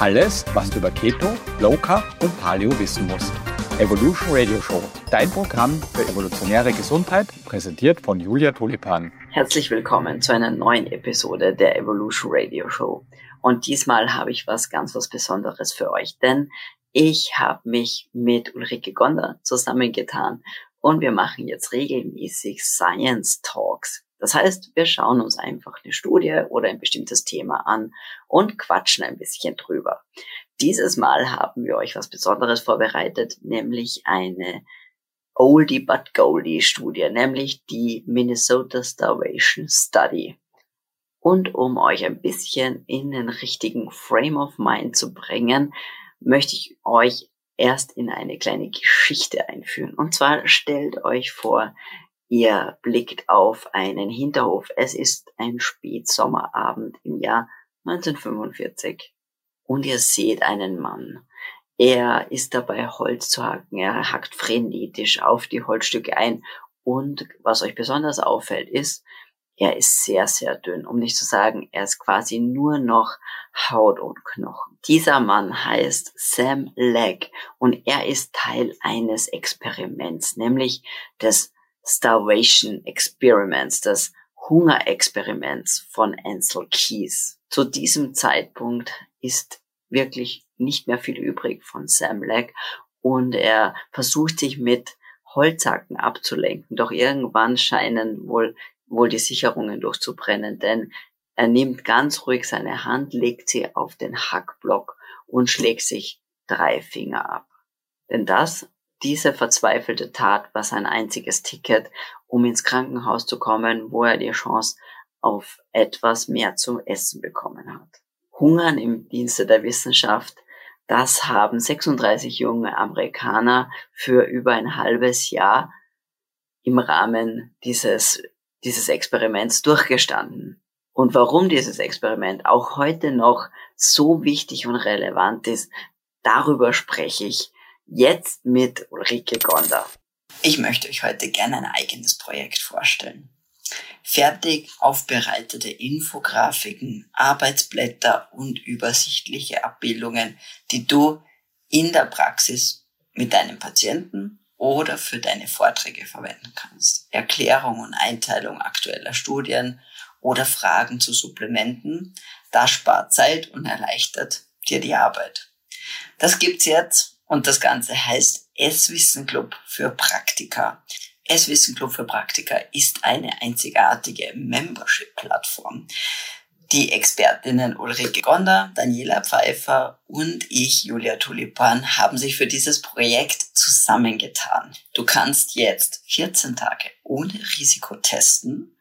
Alles, was du über Keto, Low Carb und Paleo wissen musst. Evolution Radio Show, dein Programm für evolutionäre Gesundheit, präsentiert von Julia Tulipan. Herzlich willkommen zu einer neuen Episode der Evolution Radio Show. Und diesmal habe ich was ganz was Besonderes für euch, denn ich habe mich mit Ulrike Gonder zusammengetan und wir machen jetzt regelmäßig Science Talks. Das heißt, wir schauen uns einfach eine Studie oder ein bestimmtes Thema an und quatschen ein bisschen drüber. Dieses Mal haben wir euch was Besonderes vorbereitet, nämlich eine Oldie but Goldie Studie, nämlich die Minnesota Starvation Study. Und um euch ein bisschen in den richtigen Frame of Mind zu bringen, möchte ich euch erst in eine kleine Geschichte einführen. Und zwar stellt euch vor, Ihr blickt auf einen Hinterhof. Es ist ein Spätsommerabend im Jahr 1945 und ihr seht einen Mann. Er ist dabei, Holz zu hacken. Er hackt frenetisch auf die Holzstücke ein. Und was euch besonders auffällt, ist, er ist sehr, sehr dünn, um nicht zu sagen, er ist quasi nur noch Haut und Knochen. Dieser Mann heißt Sam Legg und er ist Teil eines Experiments, nämlich des Starvation Experiments, des Hungerexperiments von Ansel Keys. Zu diesem Zeitpunkt ist wirklich nicht mehr viel übrig von Sam Leck und er versucht sich mit Holzhacken abzulenken. Doch irgendwann scheinen wohl, wohl die Sicherungen durchzubrennen, denn er nimmt ganz ruhig seine Hand, legt sie auf den Hackblock und schlägt sich drei Finger ab. Denn das diese verzweifelte Tat war sein einziges Ticket, um ins Krankenhaus zu kommen, wo er die Chance auf etwas mehr zu essen bekommen hat. Hungern im Dienste der Wissenschaft, das haben 36 junge Amerikaner für über ein halbes Jahr im Rahmen dieses, dieses Experiments durchgestanden. Und warum dieses Experiment auch heute noch so wichtig und relevant ist, darüber spreche ich Jetzt mit Ulrike Gonder. Ich möchte euch heute gerne ein eigenes Projekt vorstellen. Fertig aufbereitete Infografiken, Arbeitsblätter und übersichtliche Abbildungen, die du in der Praxis mit deinem Patienten oder für deine Vorträge verwenden kannst. Erklärung und Einteilung aktueller Studien oder Fragen zu Supplementen, das spart Zeit und erleichtert dir die Arbeit. Das gibt's jetzt und das Ganze heißt S-Wissen Club für Praktika. S-Wissen Club für Praktika ist eine einzigartige Membership-Plattform. Die Expertinnen Ulrike Gonder, Daniela Pfeiffer und ich, Julia Tulipan, haben sich für dieses Projekt zusammengetan. Du kannst jetzt 14 Tage ohne Risiko testen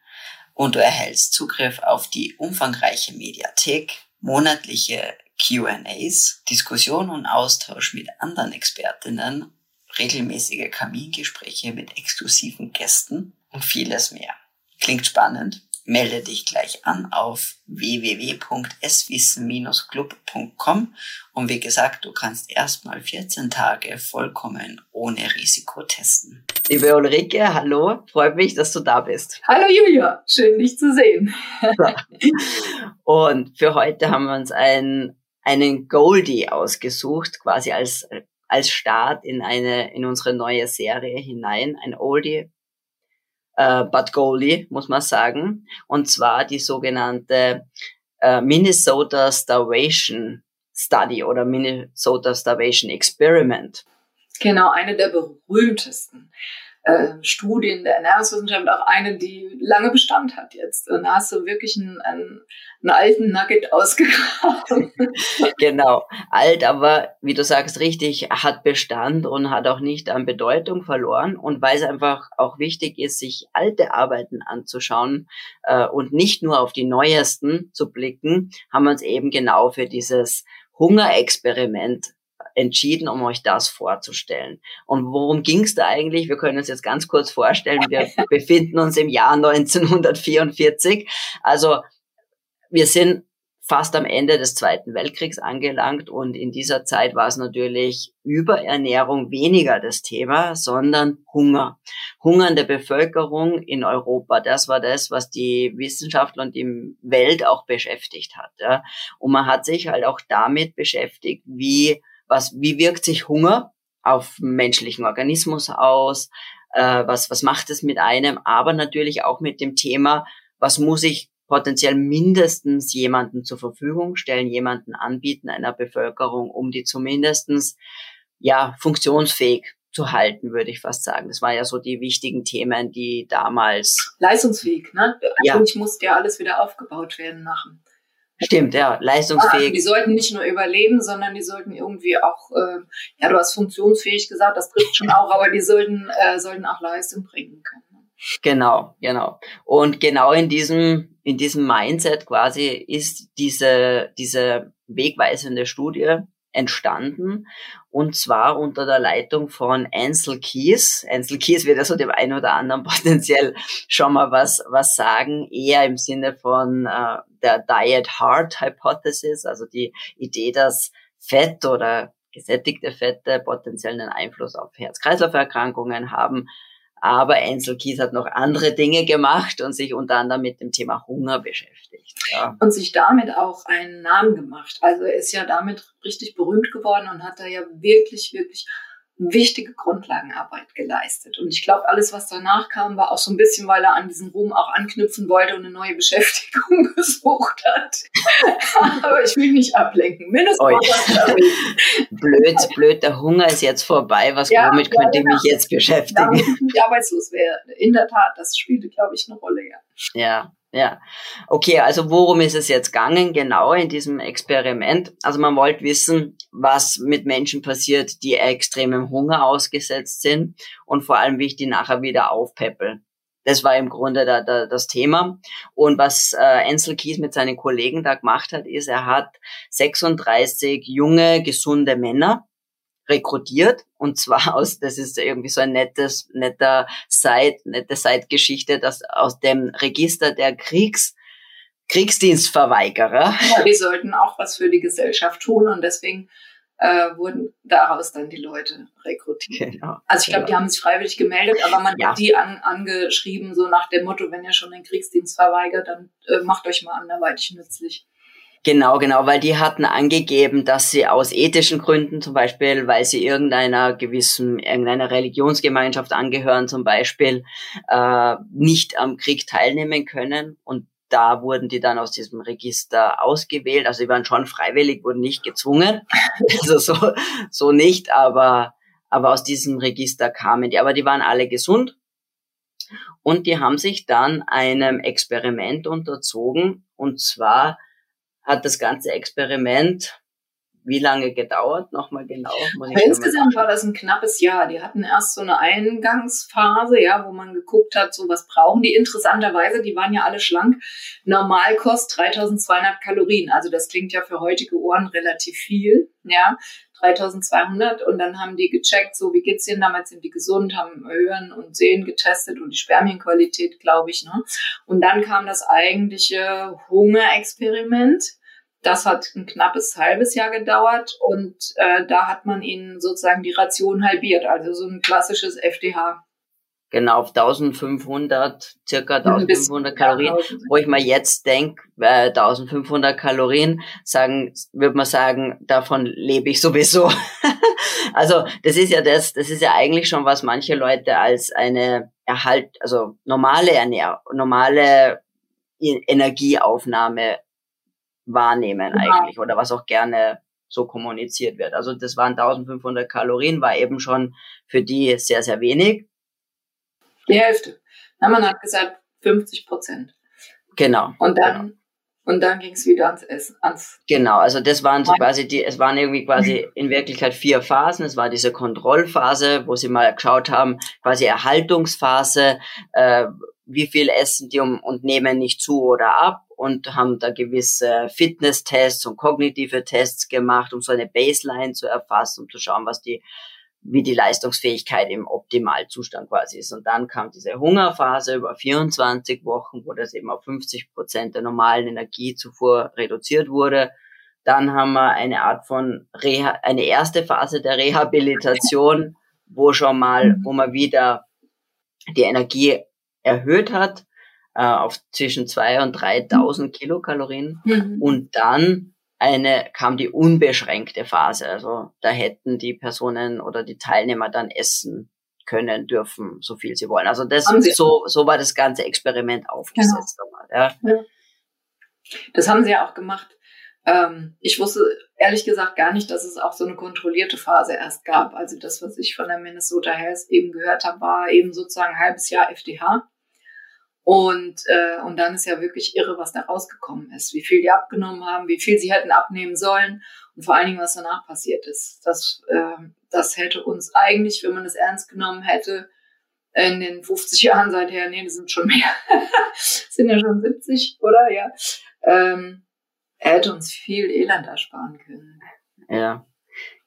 und du erhältst Zugriff auf die umfangreiche Mediathek, monatliche QAs, Diskussion und Austausch mit anderen Expertinnen, regelmäßige Kamingespräche mit exklusiven Gästen und vieles mehr. Klingt spannend? Melde dich gleich an auf www.swissen-club.com und wie gesagt, du kannst erstmal 14 Tage vollkommen ohne Risiko testen. Liebe Ulrike, hallo, freut mich, dass du da bist. Hallo Julia, schön dich zu sehen. und für heute haben wir uns ein einen Goldie ausgesucht, quasi als, als Start in eine, in unsere neue Serie hinein. Ein Oldie, äh, but Goldie, muss man sagen. Und zwar die sogenannte äh, Minnesota Starvation Study oder Minnesota Starvation Experiment. Genau, eine der berühmtesten äh, Studien der Ernährungswissenschaft, auch eine, die lange Bestand hat jetzt. Und da hast du wirklich einen, einen, einen alten Nugget ausgegraben. genau, alt, aber wie du sagst, richtig, hat Bestand und hat auch nicht an Bedeutung verloren. Und weil es einfach auch wichtig ist, sich alte Arbeiten anzuschauen äh, und nicht nur auf die neuesten zu blicken, haben wir uns eben genau für dieses Hungerexperiment entschieden, um euch das vorzustellen. Und worum ging es da eigentlich? Wir können uns jetzt ganz kurz vorstellen, wir befinden uns im Jahr 1944. Also wir sind fast am Ende des Zweiten Weltkriegs angelangt und in dieser Zeit war es natürlich Überernährung weniger das Thema, sondern Hunger. Hungernde Bevölkerung in Europa, das war das, was die Wissenschaftler und die Welt auch beschäftigt hat. Ja. Und man hat sich halt auch damit beschäftigt, wie, was, wie wirkt sich Hunger auf menschlichen Organismus aus, äh, was, was macht es mit einem, aber natürlich auch mit dem Thema, was muss ich potenziell mindestens jemanden zur Verfügung stellen, jemanden anbieten einer Bevölkerung, um die zumindestens ja funktionsfähig zu halten, würde ich fast sagen. Das waren ja so die wichtigen Themen, die damals leistungsfähig, ne? Ja. Eigentlich musste ja alles wieder aufgebaut werden nach dem Stimmt, ja, leistungsfähig. die sollten nicht nur überleben, sondern die sollten irgendwie auch, äh, ja, du hast funktionsfähig gesagt, das trifft schon auch, aber die sollten, äh, sollten auch Leistung bringen können. Genau, genau. Und genau in diesem, in diesem Mindset quasi ist diese, diese wegweisende Studie entstanden und zwar unter der Leitung von Ansel Keys. Ansel Keys wird also dem einen oder anderen potenziell schon mal was, was sagen, eher im Sinne von äh, der Diet Heart Hypothesis, also die Idee, dass Fett oder gesättigte Fette potenziellen Einfluss auf Herz-Kreislauf-Erkrankungen haben. Aber Ansel Keys hat noch andere Dinge gemacht und sich unter anderem mit dem Thema Hunger beschäftigt. Ja. Und sich damit auch einen Namen gemacht. Also er ist ja damit richtig berühmt geworden und hat da ja wirklich, wirklich wichtige Grundlagenarbeit geleistet. Und ich glaube, alles, was danach kam, war auch so ein bisschen, weil er an diesen Ruhm auch anknüpfen wollte und eine neue Beschäftigung gesucht hat. Aber ich will nicht ablenken. Mindestens blöd, blöd, der Hunger ist jetzt vorbei. Was, ja, womit ja, könnte ich mich jetzt beschäftigen? Ja, ich arbeitslos wäre. In der Tat, das spielte, glaube ich, eine Rolle, ja. Ja, ja. Okay, also worum ist es jetzt gegangen, genau in diesem Experiment? Also man wollte wissen, was mit Menschen passiert, die extremem Hunger ausgesetzt sind und vor allem, wie ich die nachher wieder aufpeppel. Das war im Grunde da, da, das Thema. Und was äh, Ansel Kies mit seinen Kollegen da gemacht hat, ist, er hat 36 junge, gesunde Männer rekrutiert und zwar aus, das ist irgendwie so ein nettes, netter Side, nette Side-Geschichte, dass aus dem Register der Kriegs, Kriegsdienstverweigerer. Ja, die sollten auch was für die Gesellschaft tun und deswegen äh, wurden daraus dann die Leute rekrutiert. Genau, also ich glaube, genau. die haben sich freiwillig gemeldet, aber man ja. hat die an, angeschrieben, so nach dem Motto, wenn ihr schon den Kriegsdienst verweigert, dann äh, macht euch mal anderweitig nützlich. Genau, genau, weil die hatten angegeben, dass sie aus ethischen Gründen, zum Beispiel, weil sie irgendeiner gewissen, irgendeiner Religionsgemeinschaft angehören, zum Beispiel, äh, nicht am Krieg teilnehmen können. Und da wurden die dann aus diesem Register ausgewählt. Also die waren schon freiwillig, wurden nicht gezwungen. also so, so nicht, aber, aber aus diesem Register kamen die. Aber die waren alle gesund. Und die haben sich dann einem Experiment unterzogen. Und zwar hat das ganze Experiment wie lange gedauert? Nochmal genau. Insgesamt war das ein knappes Jahr. Die hatten erst so eine Eingangsphase, ja, wo man geguckt hat, so was brauchen die. Interessanterweise, die waren ja alle schlank. Normalkost 3200 Kalorien. Also das klingt ja für heutige Ohren relativ viel, ja. 3200 und dann haben die gecheckt, so wie geht's denen damit, sind die gesund, haben Hören und Sehen getestet und die Spermienqualität, glaube ich, ne? Und dann kam das eigentliche Hungerexperiment das hat ein knappes halbes Jahr gedauert und äh, da hat man ihnen sozusagen die Ration halbiert, also so ein klassisches FDH. Genau, auf 1500, circa 1500 Kalorien, wo ich mal jetzt denke, äh, 1500 Kalorien, sagen, würde man sagen, davon lebe ich sowieso. also, das ist ja das, das ist ja eigentlich schon, was manche Leute als eine Erhalt, also normale Ernährung, normale Energieaufnahme wahrnehmen genau. eigentlich oder was auch gerne so kommuniziert wird. Also das waren 1500 Kalorien, war eben schon für die sehr, sehr wenig. Die Hälfte. Na, man hat gesagt 50 Prozent. Genau. Und dann, genau. und dann ging es wieder ans Essen. Ans genau, also das waren so quasi die, es waren irgendwie quasi in Wirklichkeit vier Phasen. Es war diese Kontrollphase, wo sie mal geschaut haben, quasi Erhaltungsphase, äh, wie viel essen die um, und nehmen nicht zu oder ab und haben da gewisse Fitness-Tests und kognitive Tests gemacht, um so eine Baseline zu erfassen, um zu schauen, was die wie die Leistungsfähigkeit im Optimalzustand quasi ist. Und dann kam diese Hungerphase über 24 Wochen, wo das eben auf 50 Prozent der normalen Energiezufuhr reduziert wurde. Dann haben wir eine Art von Reha eine erste Phase der Rehabilitation, wo schon mal, wo man wieder die Energie erhöht hat äh, auf zwischen zwei und 3.000 Kilokalorien. Mhm. Und dann eine kam die unbeschränkte Phase. Also da hätten die Personen oder die Teilnehmer dann essen können, dürfen, so viel sie wollen. Also das so, so war das ganze Experiment aufgesetzt. Genau. ja. ja. Das haben sie ja auch gemacht. Ähm, ich wusste ehrlich gesagt gar nicht, dass es auch so eine kontrollierte Phase erst gab. Also das, was ich von der Minnesota Health eben gehört habe, war eben sozusagen ein halbes Jahr FDH. Und, äh, und dann ist ja wirklich irre, was da rausgekommen ist, wie viel die abgenommen haben, wie viel sie hätten abnehmen sollen und vor allen Dingen, was danach passiert ist. Das, äh, das hätte uns eigentlich, wenn man es ernst genommen hätte, in den 50 Jahren seither, nee, das sind schon mehr, sind ja schon 70, oder? Ja. Ähm, er hätte uns viel Elend ersparen können. Ja,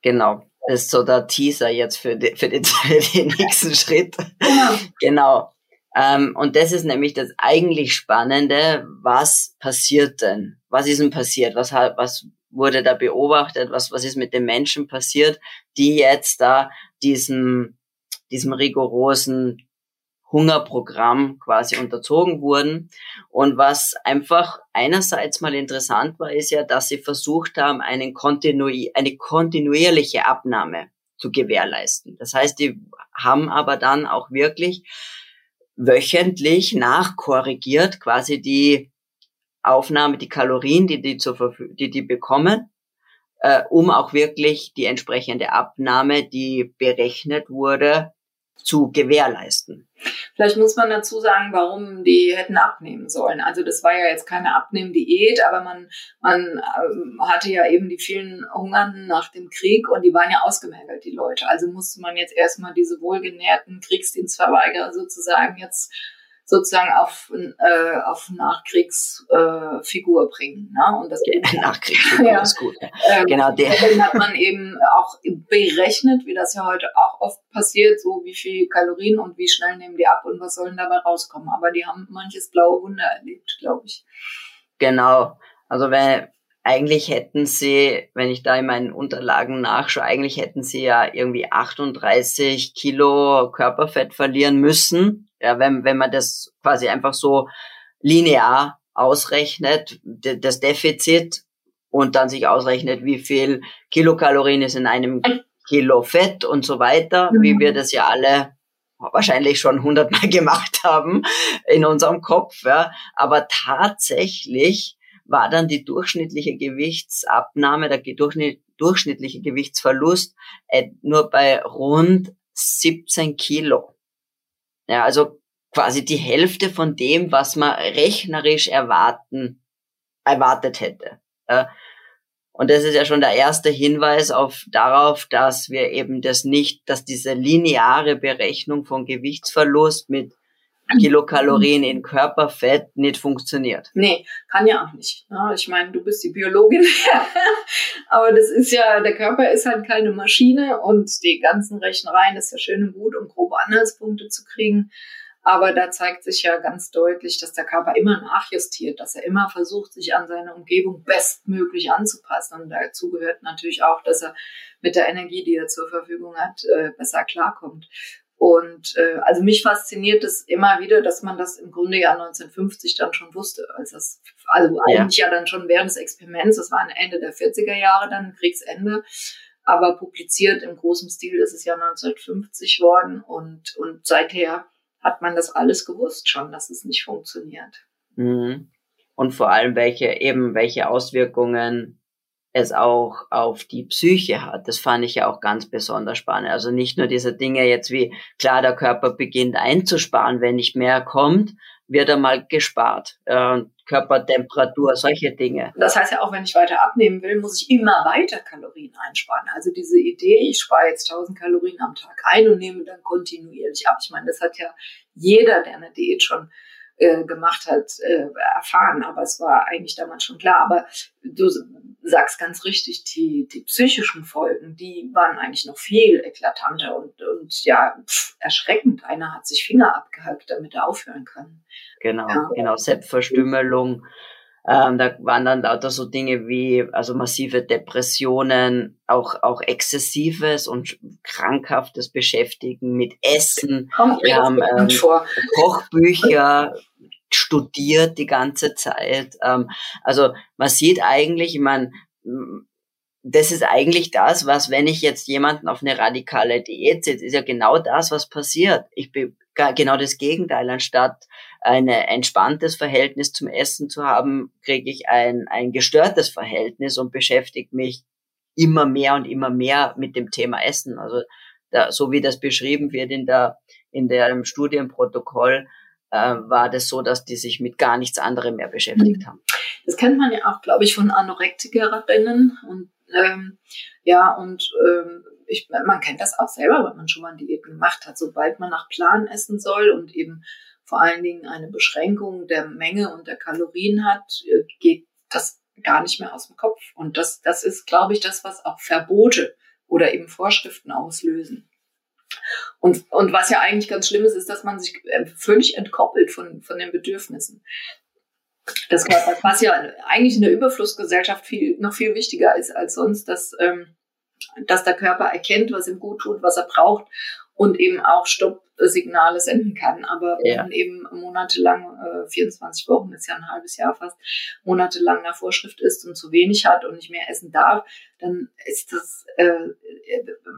genau. Das ist so der Teaser jetzt für, die, für, den, für den nächsten Schritt. Ja. Genau. Ähm, und das ist nämlich das eigentlich Spannende. Was passiert denn? Was ist denn passiert? Was, was wurde da beobachtet? Was, was ist mit den Menschen passiert, die jetzt da diesem, diesem rigorosen Hungerprogramm quasi unterzogen wurden. Und was einfach einerseits mal interessant war, ist ja, dass sie versucht haben, einen kontinu eine kontinuierliche Abnahme zu gewährleisten. Das heißt, die haben aber dann auch wirklich wöchentlich nachkorrigiert, quasi die Aufnahme, die Kalorien, die die, zur Verfügung, die, die bekommen, äh, um auch wirklich die entsprechende Abnahme, die berechnet wurde, zu gewährleisten. Vielleicht muss man dazu sagen, warum die hätten abnehmen sollen. Also das war ja jetzt keine Abnehmdiät, aber man, man ähm, hatte ja eben die vielen Hungernden nach dem Krieg und die waren ja ausgemeldet, die Leute. Also musste man jetzt erstmal diese wohlgenährten Kriegsdienstverweigerer sozusagen jetzt sozusagen auf, äh, auf Nachkriegsfigur äh, bringen. Ne? Und das ja, Nachkriegsfigur ja. ist gut. Ähm, genau, der. Dann hat man eben auch berechnet, wie das ja heute auch oft passiert, so wie viel Kalorien und wie schnell nehmen die ab und was sollen dabei rauskommen. Aber die haben manches blaue Wunder erlebt, glaube ich. Genau. Also wenn eigentlich hätten sie, wenn ich da in meinen Unterlagen nachschaue, eigentlich hätten sie ja irgendwie 38 Kilo Körperfett verlieren müssen ja, wenn, wenn man das quasi einfach so linear ausrechnet, das Defizit und dann sich ausrechnet, wie viel Kilokalorien ist in einem Kilo Fett und so weiter, mhm. wie wir das ja alle wahrscheinlich schon hundertmal gemacht haben in unserem Kopf. Ja. Aber tatsächlich war dann die durchschnittliche Gewichtsabnahme, der durchschnittliche Gewichtsverlust äh, nur bei rund 17 Kilo. Ja, also quasi die Hälfte von dem, was man rechnerisch erwarten, erwartet hätte. Und das ist ja schon der erste Hinweis auf darauf, dass wir eben das nicht, dass diese lineare Berechnung von Gewichtsverlust mit Kilokalorien in Körperfett nicht funktioniert. Nee, kann ja auch nicht. Ich meine, du bist die Biologin, aber das ist ja, der Körper ist halt keine Maschine und die ganzen Rechnereien ist ja schön und gut, um grobe Anhaltspunkte zu kriegen. Aber da zeigt sich ja ganz deutlich, dass der Körper immer nachjustiert, dass er immer versucht, sich an seine Umgebung bestmöglich anzupassen. Und dazu gehört natürlich auch, dass er mit der Energie, die er zur Verfügung hat, äh, besser klarkommt. Und äh, also mich fasziniert es immer wieder, dass man das im Grunde ja 1950 dann schon wusste, als das also ja. eigentlich ja dann schon während des Experiments, das war Ende der 40er Jahre dann Kriegsende, aber publiziert im großen Stil ist es ja 1950 worden und und seither hat man das alles gewusst schon, dass es nicht funktioniert. Mhm. Und vor allem welche eben welche Auswirkungen es auch auf die Psyche hat. Das fand ich ja auch ganz besonders spannend. Also nicht nur diese Dinge jetzt wie, klar, der Körper beginnt einzusparen, wenn nicht mehr kommt, wird er mal gespart. Äh, Körpertemperatur, solche Dinge. Das heißt ja auch, wenn ich weiter abnehmen will, muss ich immer weiter Kalorien einsparen. Also diese Idee, ich spare jetzt 1000 Kalorien am Tag ein und nehme dann kontinuierlich ab. Ich meine, das hat ja jeder, der eine Diät schon äh, gemacht hat, äh, erfahren. Aber es war eigentlich damals schon klar. Aber du sagst ganz richtig, die, die psychischen Folgen, die waren eigentlich noch viel eklatanter und, und ja, pff, erschreckend. Einer hat sich Finger abgehackt, damit er aufhören kann. Genau, ja. genau, Selbstverstümmelung. Ähm, da waren dann lauter so Dinge wie also massive Depressionen, auch auch exzessives und krankhaftes Beschäftigen mit Essen. Wir haben ähm, Kochbücher studiert die ganze Zeit. Ähm, also man sieht eigentlich, ich meine, das ist eigentlich das, was, wenn ich jetzt jemanden auf eine radikale Diät setze, ist ja genau das, was passiert. Ich bin genau das Gegenteil. Anstatt ein entspanntes Verhältnis zum Essen zu haben, kriege ich ein, ein gestörtes Verhältnis und beschäftige mich immer mehr und immer mehr mit dem Thema Essen. Also da, so wie das beschrieben wird in der in der Studienprotokoll, war das so, dass die sich mit gar nichts anderem mehr beschäftigt mhm. haben. Das kennt man ja auch, glaube ich, von Anorektikerinnen und ähm, ja und ähm, ich, man kennt das auch selber, wenn man schon mal Diäten gemacht hat. Sobald man nach Plan essen soll und eben vor allen Dingen eine Beschränkung der Menge und der Kalorien hat, äh, geht das gar nicht mehr aus dem Kopf. Und das, das ist, glaube ich, das, was auch Verbote oder eben Vorschriften auslösen. Und, und was ja eigentlich ganz schlimm ist, ist, dass man sich äh, völlig entkoppelt von, von den Bedürfnissen. Körpers, was ja eigentlich in der Überflussgesellschaft viel, noch viel wichtiger ist als sonst, dass, ähm, dass der Körper erkennt, was ihm gut tut, was er braucht und eben auch Stoppsignale senden kann. Aber wenn ja. man eben monatelang, äh, 24 Wochen, ist ja ein halbes Jahr fast, monatelang der Vorschrift ist und zu wenig hat und nicht mehr essen darf, dann ist das, äh,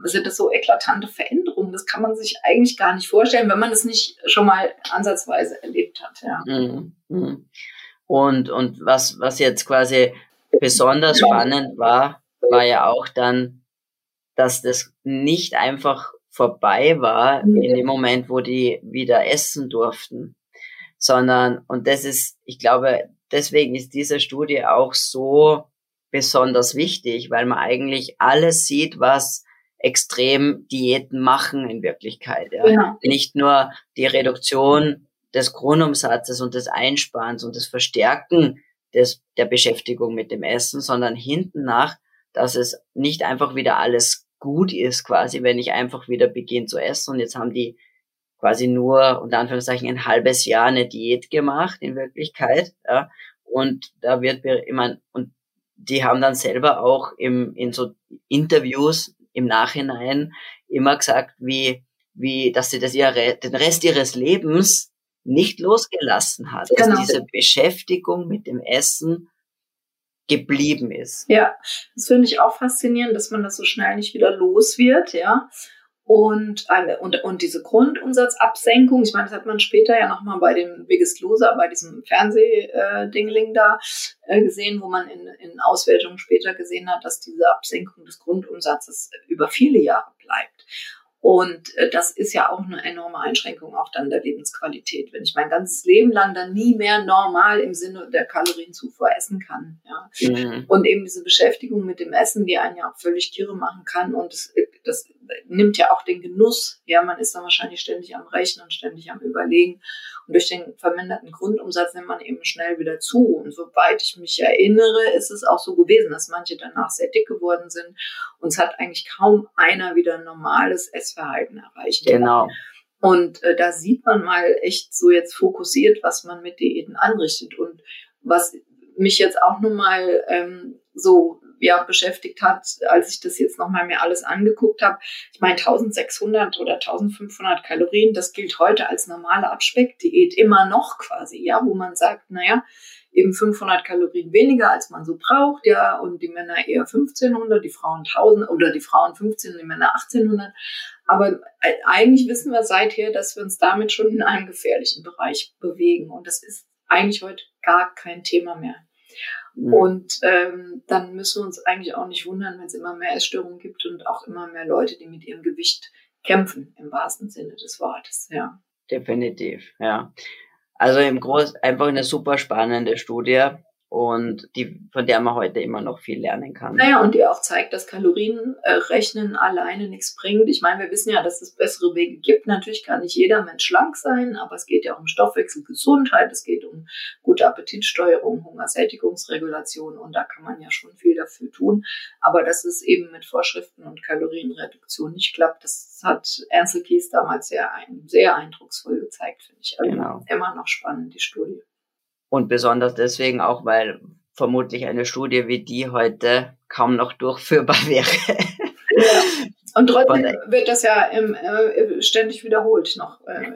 sind das so eklatante Veränderungen. Das kann man sich eigentlich gar nicht vorstellen, wenn man es nicht schon mal ansatzweise erlebt hat. Ja. Mhm. Mhm. Und, und was, was jetzt quasi besonders spannend war, war ja auch dann, dass das nicht einfach vorbei war mhm. in dem Moment, wo die wieder essen durften, sondern, und das ist, ich glaube, deswegen ist diese Studie auch so besonders wichtig, weil man eigentlich alles sieht, was extrem Diäten machen in Wirklichkeit. Ja. ja. Nicht nur die Reduktion des Grundumsatzes und des Einsparens und des Verstärken des, der Beschäftigung mit dem Essen, sondern hinten nach, dass es nicht einfach wieder alles gut ist, quasi, wenn ich einfach wieder beginne zu essen. Und jetzt haben die quasi nur, unter Anführungszeichen, ein halbes Jahr eine Diät gemacht, in Wirklichkeit. Ja. Und da wird, ich meine, und die haben dann selber auch im, in so Interviews im Nachhinein immer gesagt, wie, wie, dass sie das ihre, den Rest ihres Lebens nicht losgelassen hat. Genau. Dass diese Beschäftigung mit dem Essen geblieben ist. Ja, das finde ich auch faszinierend, dass man das so schnell nicht wieder los wird, ja. Und, und, und diese Grundumsatzabsenkung, ich meine, das hat man später ja nochmal bei dem Biggest Loser, bei diesem Fernsehdingling äh, da äh, gesehen, wo man in, in Auswertungen später gesehen hat, dass diese Absenkung des Grundumsatzes über viele Jahre bleibt. Und äh, das ist ja auch eine enorme Einschränkung auch dann der Lebensqualität, wenn ich mein ganzes Leben lang dann nie mehr normal im Sinne der Kalorienzufuhr essen kann. Ja. Mhm. Und eben diese Beschäftigung mit dem Essen, die einen ja auch völlig kirre machen kann. Und das, das nimmt ja auch den Genuss. Ja, man ist dann wahrscheinlich ständig am Rechnen und ständig am Überlegen. Und durch den verminderten Grundumsatz nimmt man eben schnell wieder zu. Und soweit ich mich erinnere, ist es auch so gewesen, dass manche danach sehr dick geworden sind. Und es hat eigentlich kaum einer wieder ein normales Essverhalten erreicht. Genau. Und äh, da sieht man mal echt so jetzt fokussiert, was man mit Diäten anrichtet. Und was mich jetzt auch nun mal ähm, so ja, beschäftigt hat, als ich das jetzt nochmal mir alles angeguckt habe. Ich meine, 1600 oder 1500 Kalorien, das gilt heute als normale Abspeckdiät immer noch quasi, ja, wo man sagt, naja, eben 500 Kalorien weniger, als man so braucht, ja, und die Männer eher 1500, die Frauen 1000 oder die Frauen 15 und die Männer 1800. Aber äh, eigentlich wissen wir seither, dass wir uns damit schon in einem gefährlichen Bereich bewegen. Und das ist eigentlich heute gar kein Thema mehr. Mhm. Und ähm, dann müssen wir uns eigentlich auch nicht wundern, wenn es immer mehr Essstörungen gibt und auch immer mehr Leute, die mit ihrem Gewicht kämpfen, im wahrsten Sinne des Wortes, ja. Definitiv, ja. Also im Groß einfach eine super spannende Studie und die, von der man heute immer noch viel lernen kann. Naja, und die auch zeigt, dass Kalorienrechnen äh, alleine nichts bringt. Ich meine, wir wissen ja, dass es bessere Wege gibt. Natürlich kann nicht jeder Mensch schlank sein, aber es geht ja um Stoffwechselgesundheit, es geht um gute Appetitsteuerung, Hungersättigungsregulation und da kann man ja schon viel dafür tun. Aber dass es eben mit Vorschriften und Kalorienreduktion nicht klappt, das hat Ernst Kies damals sehr, sehr eindrucksvoll gezeigt, finde ich. Also genau. immer noch spannend, die Studie. Und besonders deswegen auch, weil vermutlich eine Studie wie die heute kaum noch durchführbar wäre. Ja. Und trotzdem wird das ja im, äh, ständig wiederholt noch äh,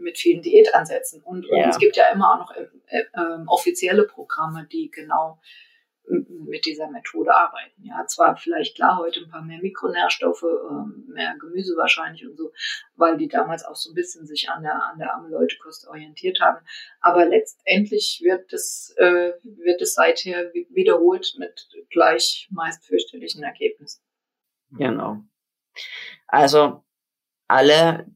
mit vielen Diätansätzen. Und, und ja. es gibt ja immer auch noch äh, äh offizielle Programme, die genau mit dieser Methode arbeiten. Ja, zwar vielleicht klar heute ein paar mehr Mikronährstoffe, ähm, mehr Gemüse wahrscheinlich und so, weil die damals auch so ein bisschen sich an der an der Amyloidkost orientiert haben. Aber letztendlich wird es äh, wird es seither wiederholt mit gleich meist fürchterlichen Ergebnissen. Genau. Also alle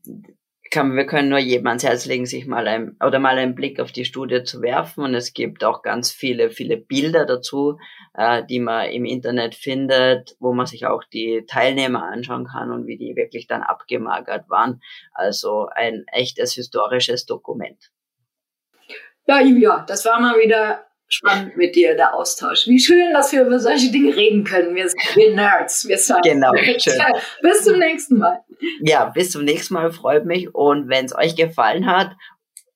kann, wir können nur jedem ans Herz legen, sich mal ein, oder mal einen Blick auf die Studie zu werfen. Und es gibt auch ganz viele, viele Bilder dazu, äh, die man im Internet findet, wo man sich auch die Teilnehmer anschauen kann und wie die wirklich dann abgemagert waren. Also ein echtes historisches Dokument. Ja, Julia, das war mal wieder spannend mit dir, der Austausch. Wie schön, dass wir über solche Dinge reden können. Wir, wir Nerds, wir sind Genau, schön. Bis zum nächsten Mal. Ja, bis zum nächsten Mal, freut mich. Und wenn es euch gefallen hat,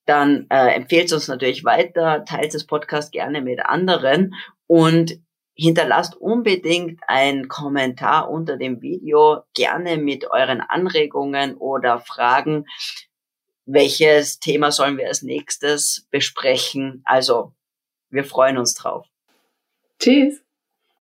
dann äh, empfehlt es uns natürlich weiter, teilt das Podcast gerne mit anderen und hinterlasst unbedingt einen Kommentar unter dem Video, gerne mit euren Anregungen oder Fragen. Welches Thema sollen wir als nächstes besprechen? Also wir freuen uns drauf. Tschüss.